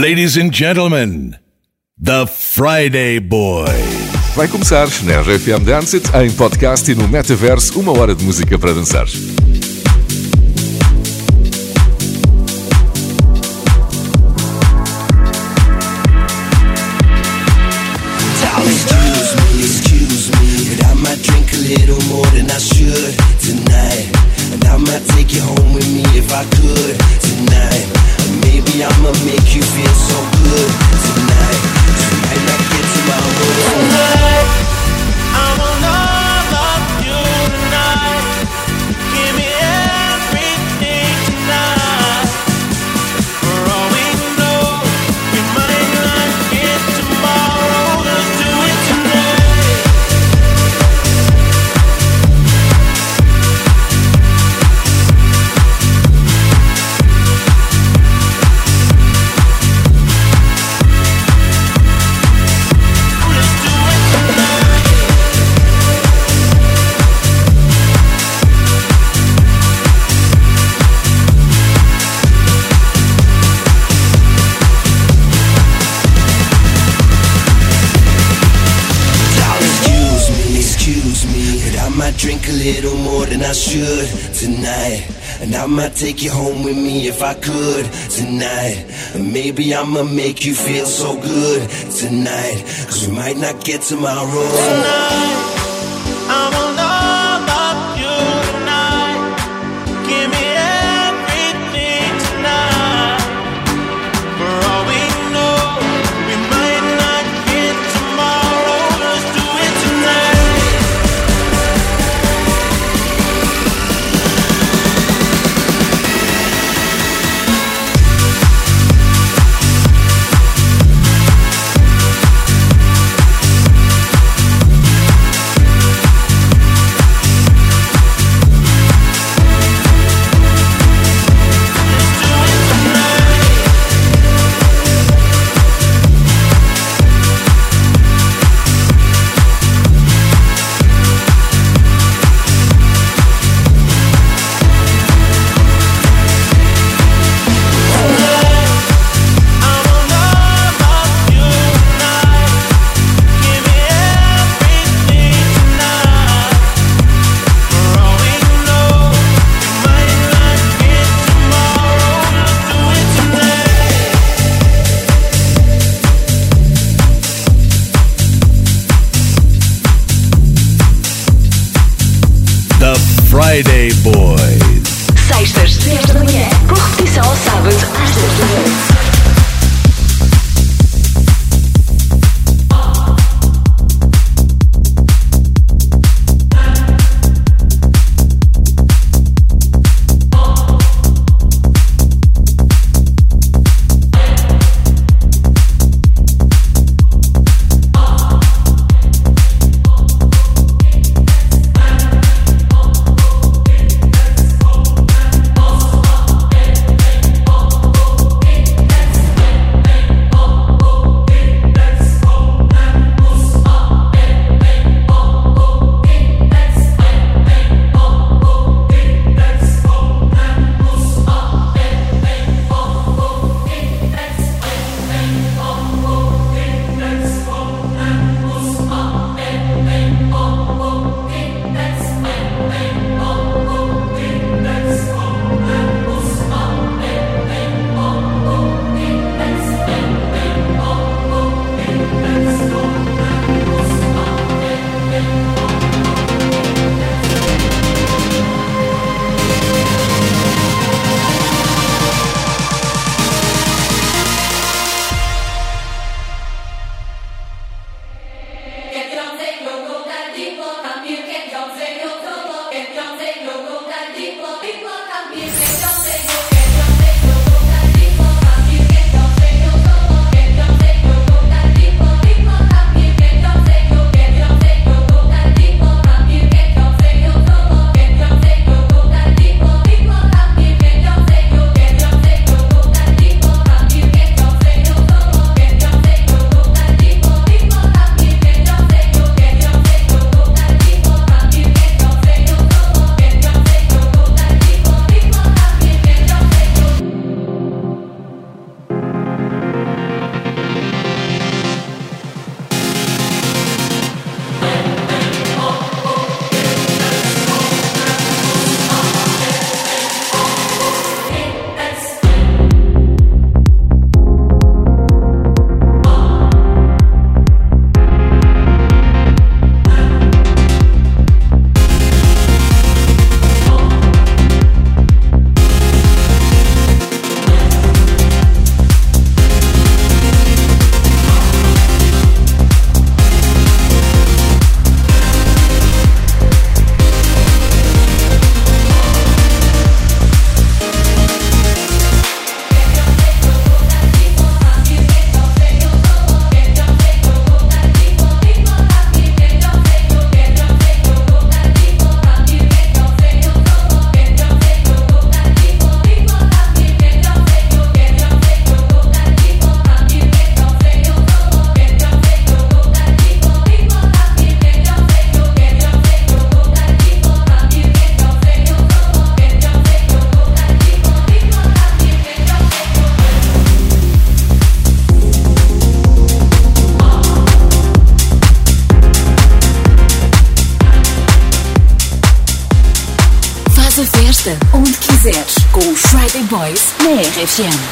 Ladies and gentlemen, The Friday Boy. Vai começar na RFM Dance It, em podcast e no metaverso, uma hora de música para dançar. take you home with me if I could tonight. Maybe I'ma make you feel so good tonight. Cause we might not get tomorrow. Tonight. Boys na RFM.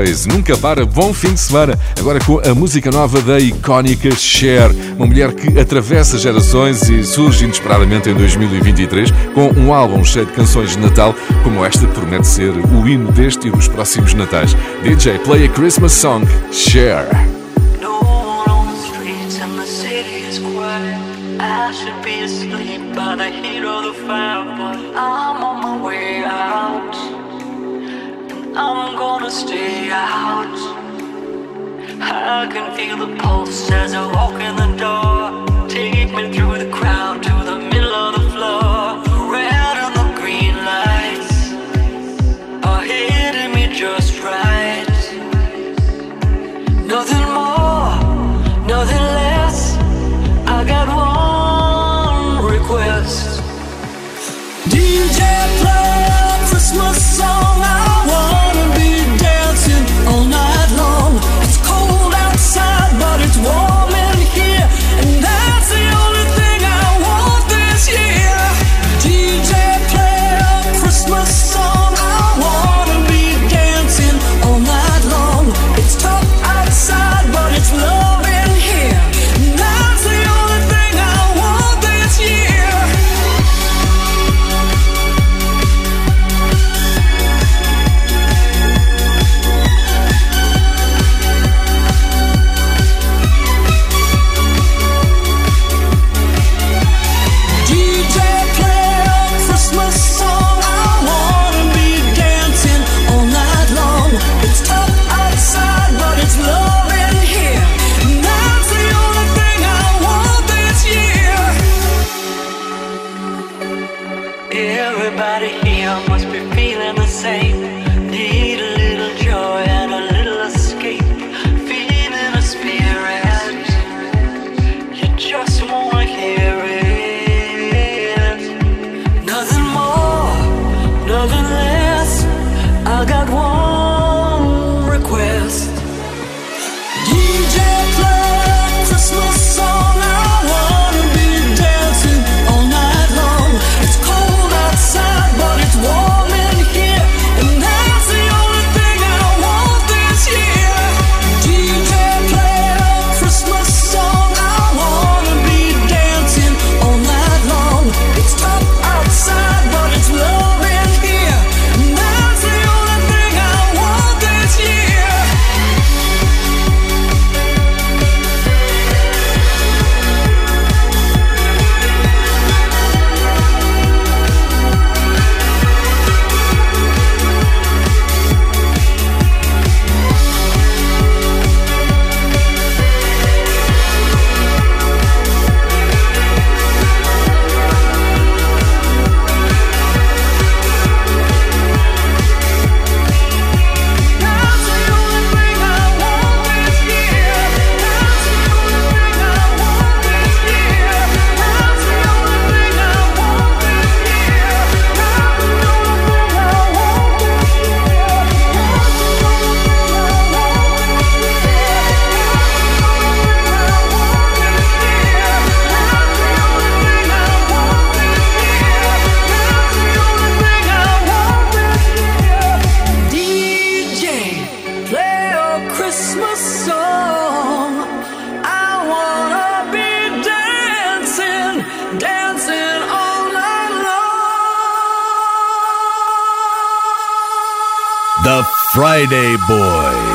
Boys, nunca para, bom fim de semana. Agora com a música nova da icónica Cher, uma mulher que atravessa gerações e surge inesperadamente em 2023 com um álbum cheio de canções de Natal, como esta que promete ser o hino deste e dos próximos Natais. DJ, play a Christmas song, Cher. I'm on my way out. I'm gonna stay out. I can feel the pulse as I walk in the door. Take me through the crowd to the middle of the Friday Boy.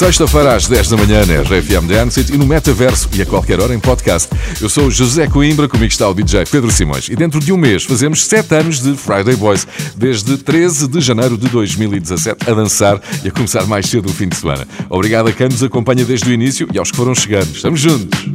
Sexta-feira às 10 da manhã na RFM Dance e no Metaverso e a qualquer hora em podcast. Eu sou José Coimbra, comigo está o DJ Pedro Simões e dentro de um mês fazemos 7 anos de Friday Boys, desde 13 de janeiro de 2017, a dançar e a começar mais cedo o fim de semana. Obrigado a quem nos acompanha desde o início e aos que foram chegando. Estamos juntos!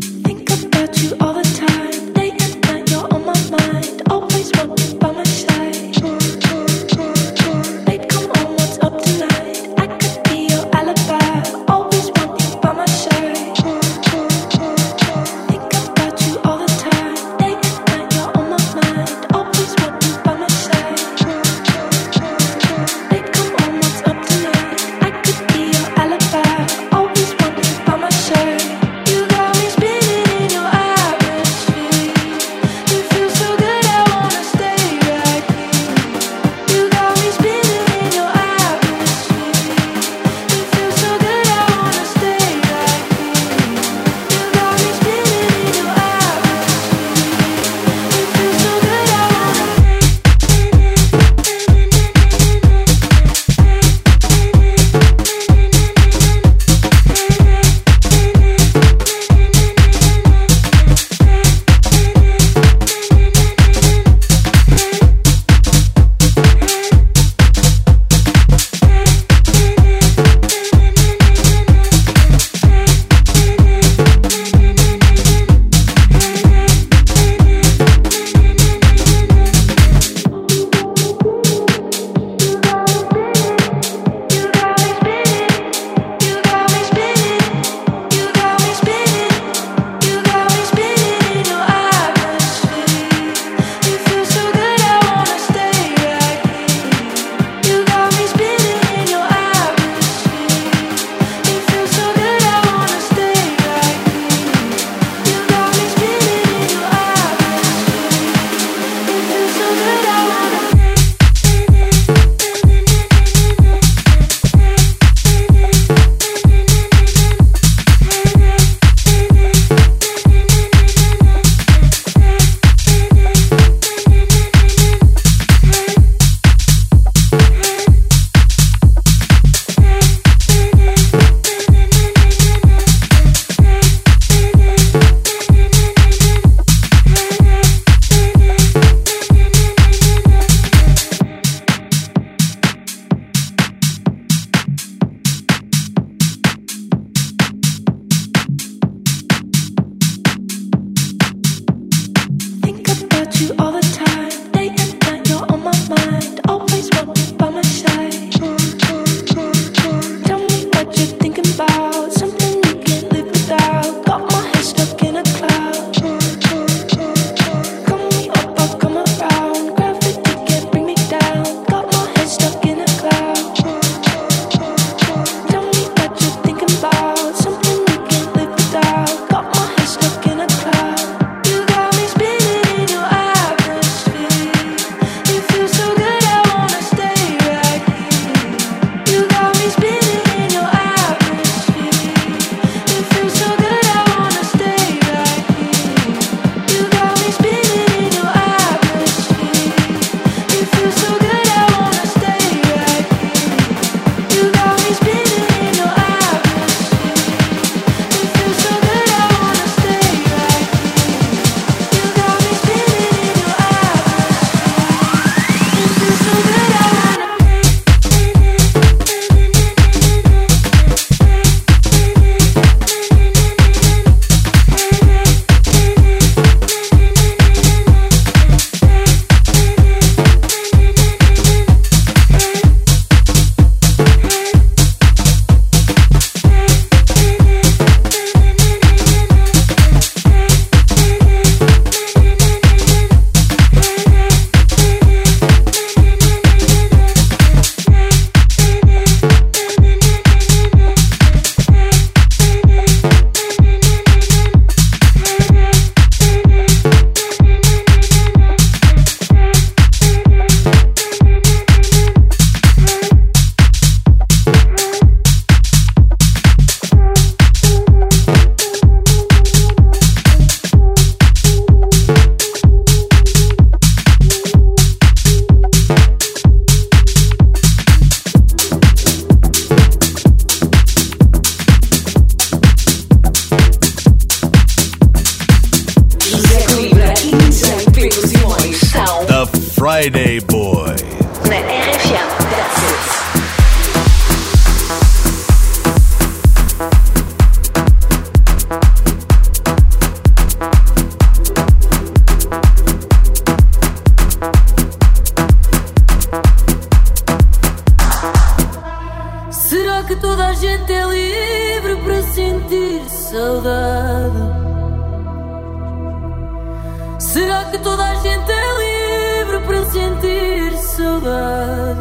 Será que toda a gente é livre para sentir saudade?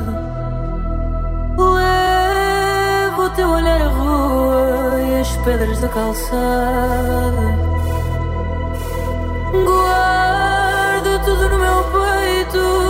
Levo o teu olhar à rua e as pedras da calçada. Guardo tudo no meu peito.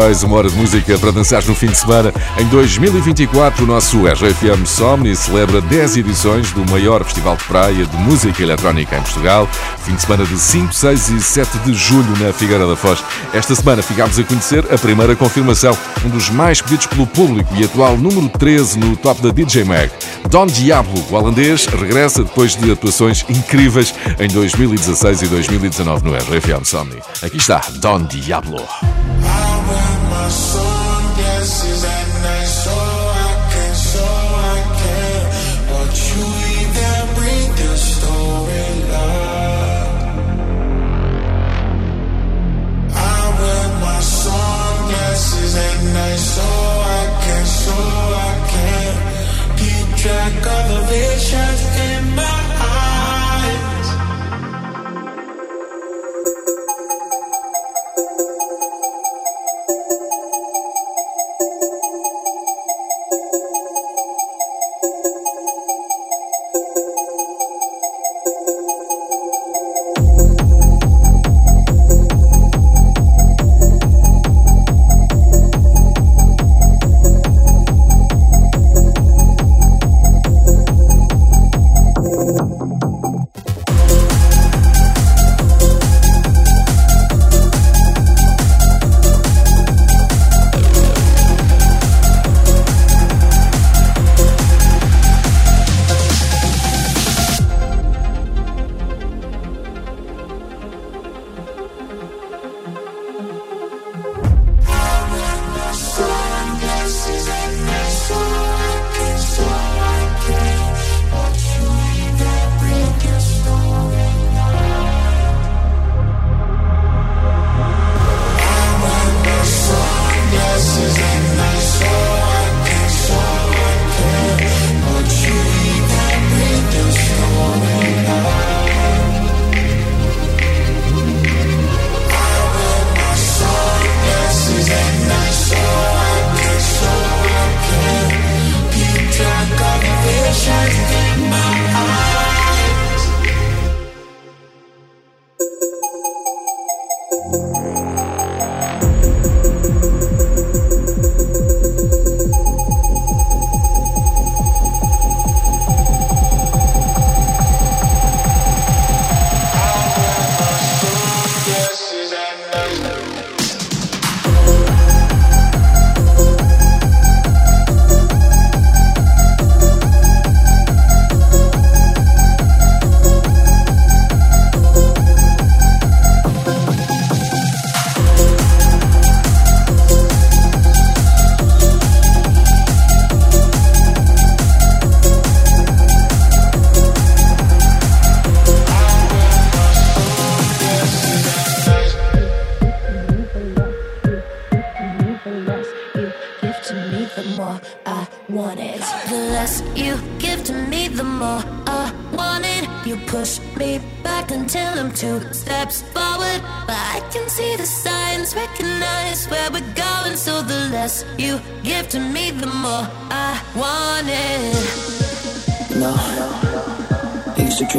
Boys, uma hora de música para dançar no fim de semana. Em 2024, o nosso RFM Somni celebra 10 edições do maior festival de praia de música eletrónica em Portugal. Fim de semana de 5, 6 e 7 de julho na Figueira da Foz. Esta semana ficámos a conhecer a primeira confirmação, um dos mais pedidos pelo público e atual número 13 no top da DJ Mag. Don Diablo, o holandês, regressa depois de atuações incríveis em 2016 e 2019 no RFM Somni. Aqui está Don Diablo.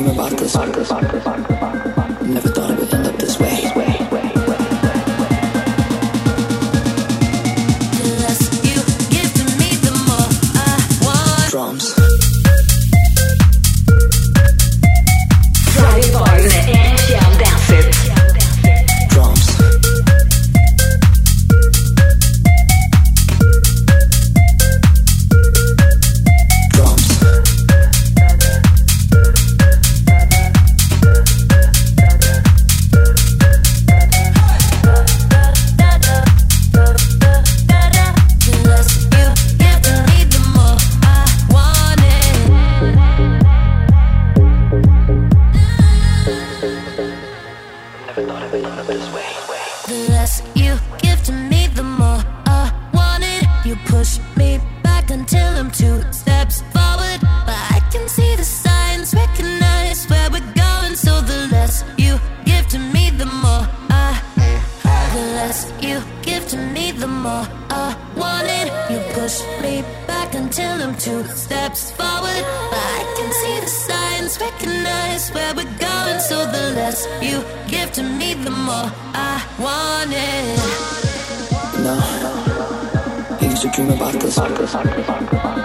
dream about this. About this, about this. dream about this.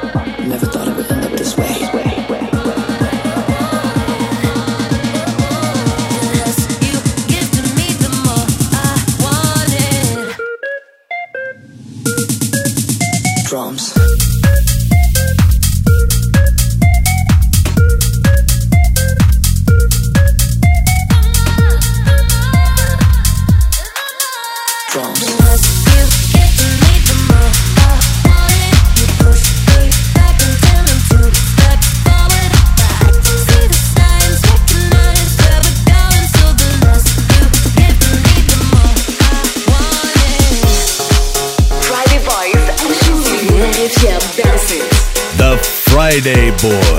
boy.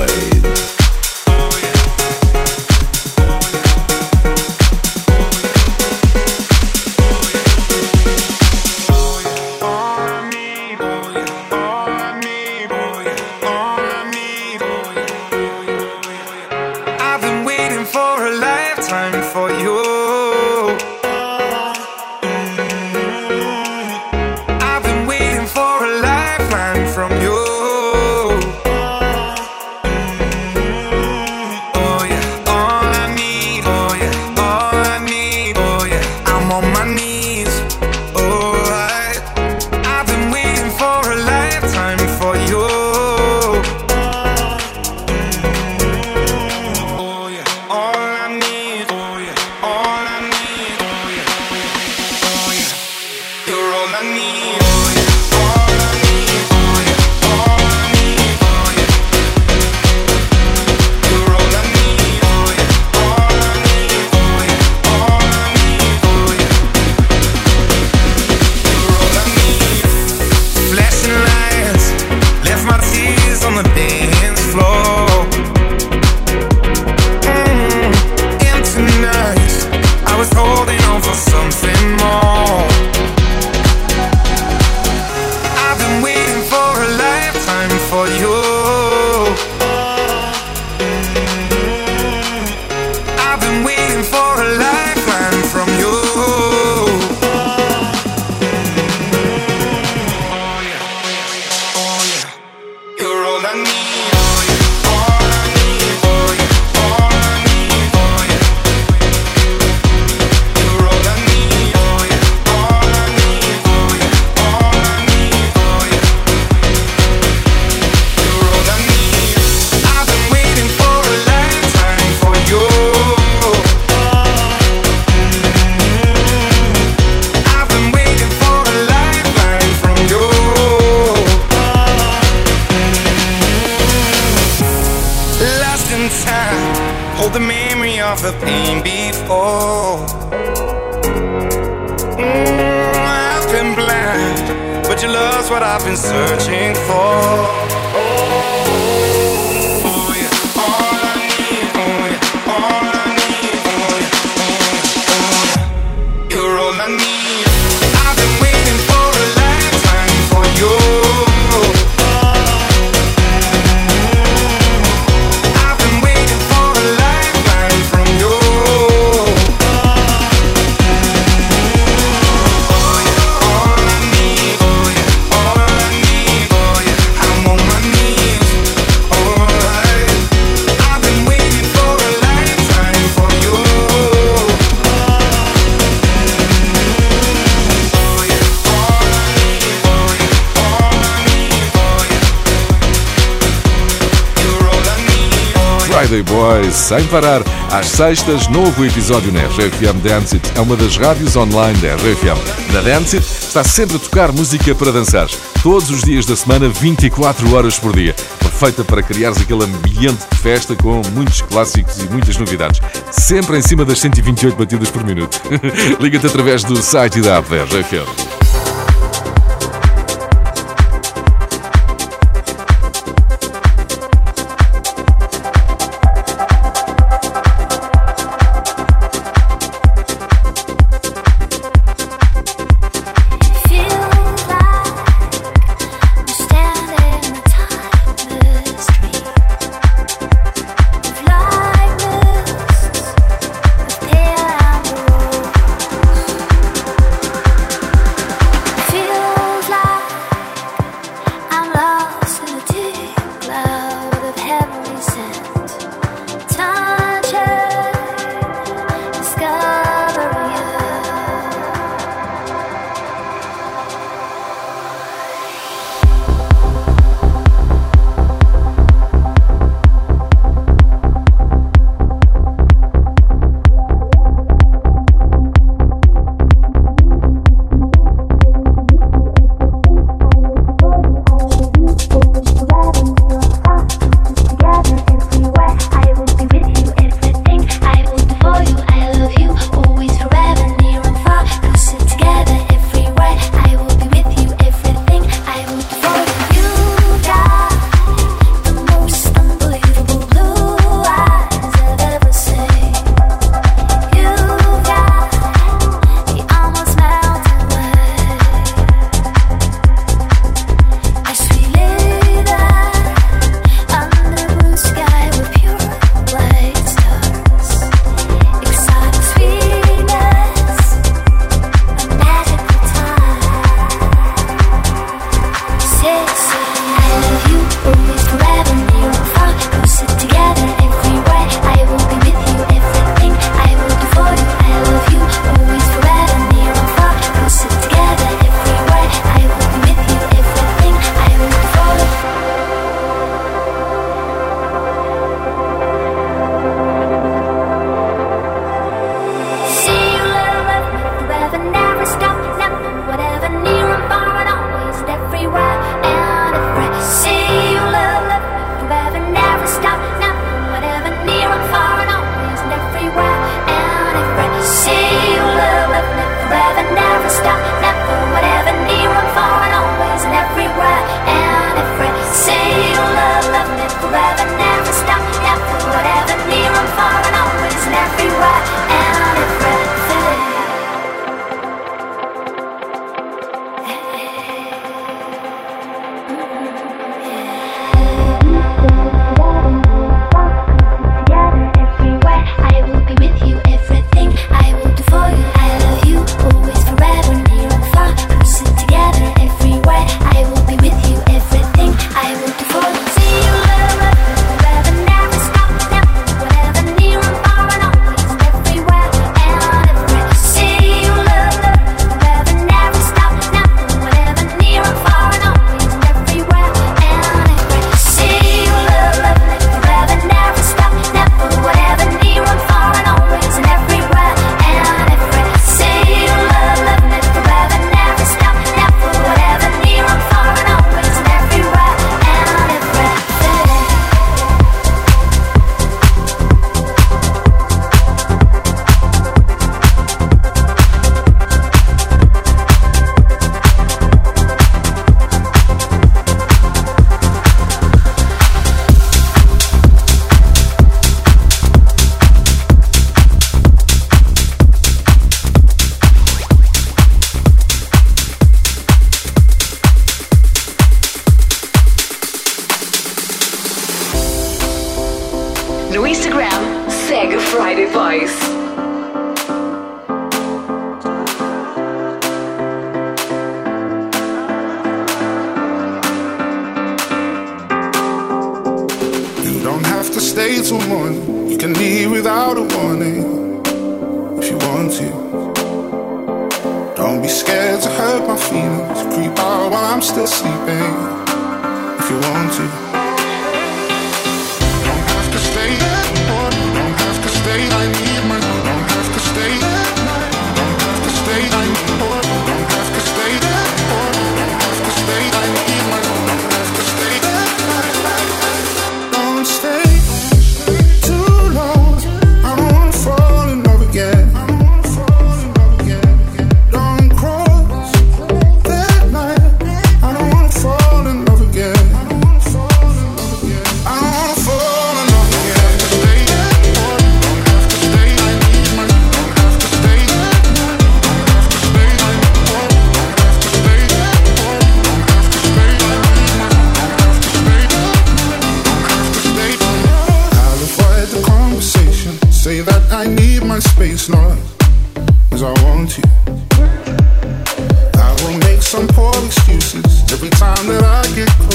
hold the memory of the pain before. Mm, I've been blind, but your love's what I've been searching for. Friday Boys, sem parar. Às sextas, novo episódio na RFM Dance It. É uma das rádios online da RFM. Na Dance It está sempre a tocar música para dançar. Todos os dias da semana, 24 horas por dia. Perfeita para criares aquele ambiente de festa com muitos clássicos e muitas novidades. Sempre em cima das 128 batidas por minuto. Liga-te através do site e da app da RFM.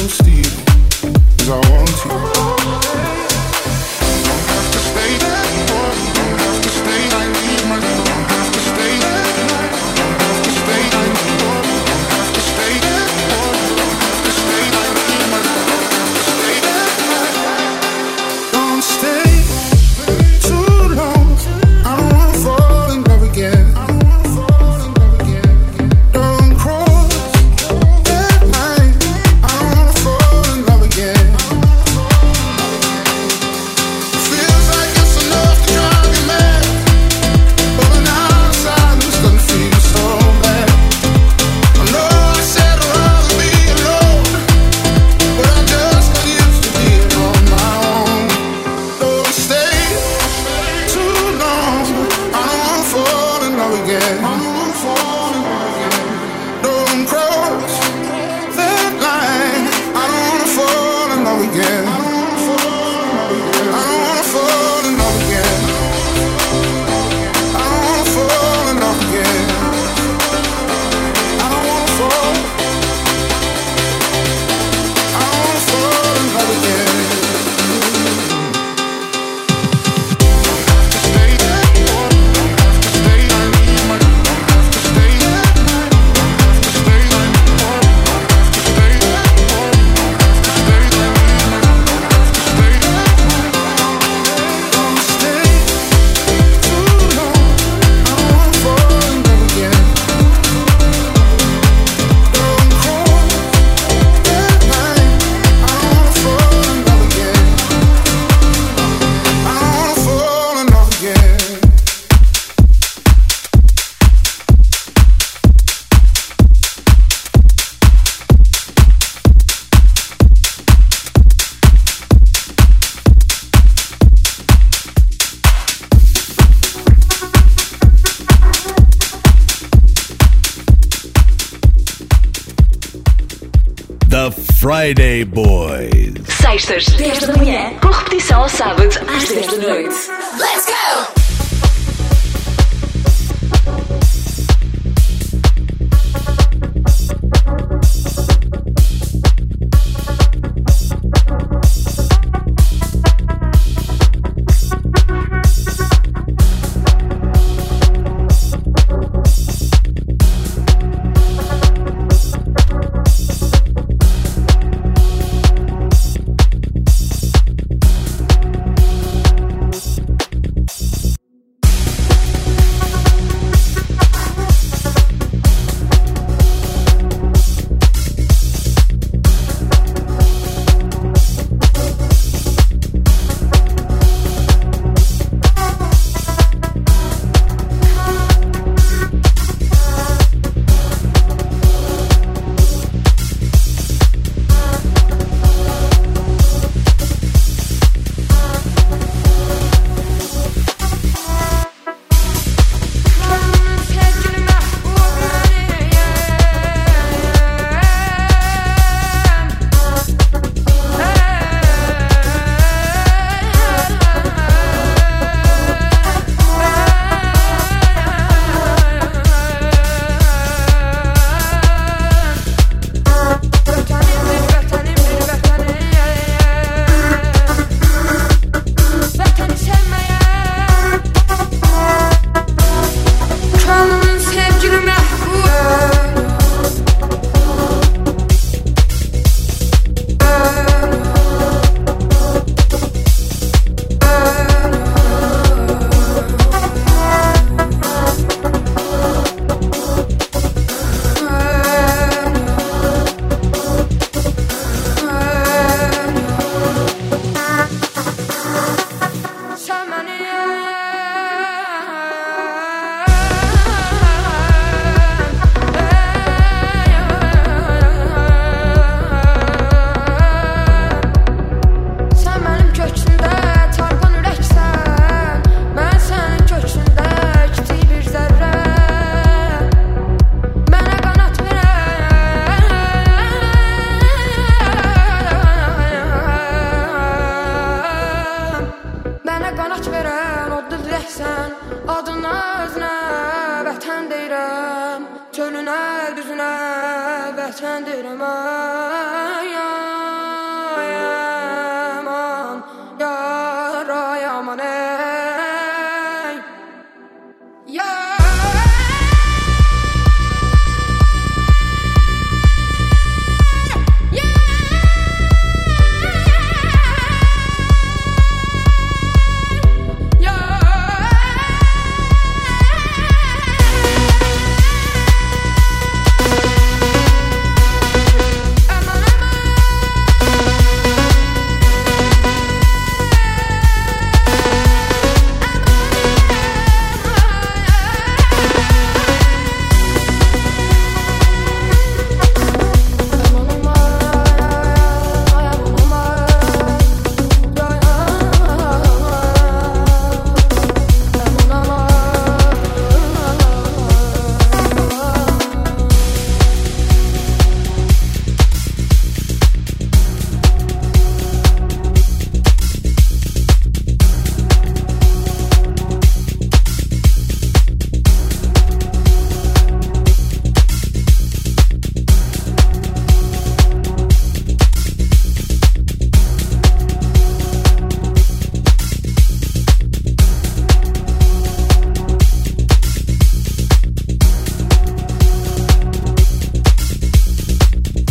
cause I want you. Friday Boys. Sextas, 10 da manhã, com repetição ao sábado, às 10 da noite.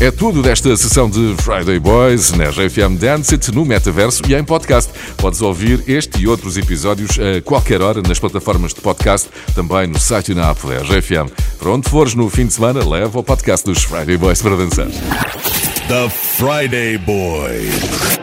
É tudo desta sessão de Friday Boys na RFM Dance It no metaverso e em podcast. Podes ouvir este e outros episódios a qualquer hora nas plataformas de podcast, também no site e na app da RFM. Para onde fores no fim de semana, leva o podcast dos Friday Boys para dançar. The Friday Boys.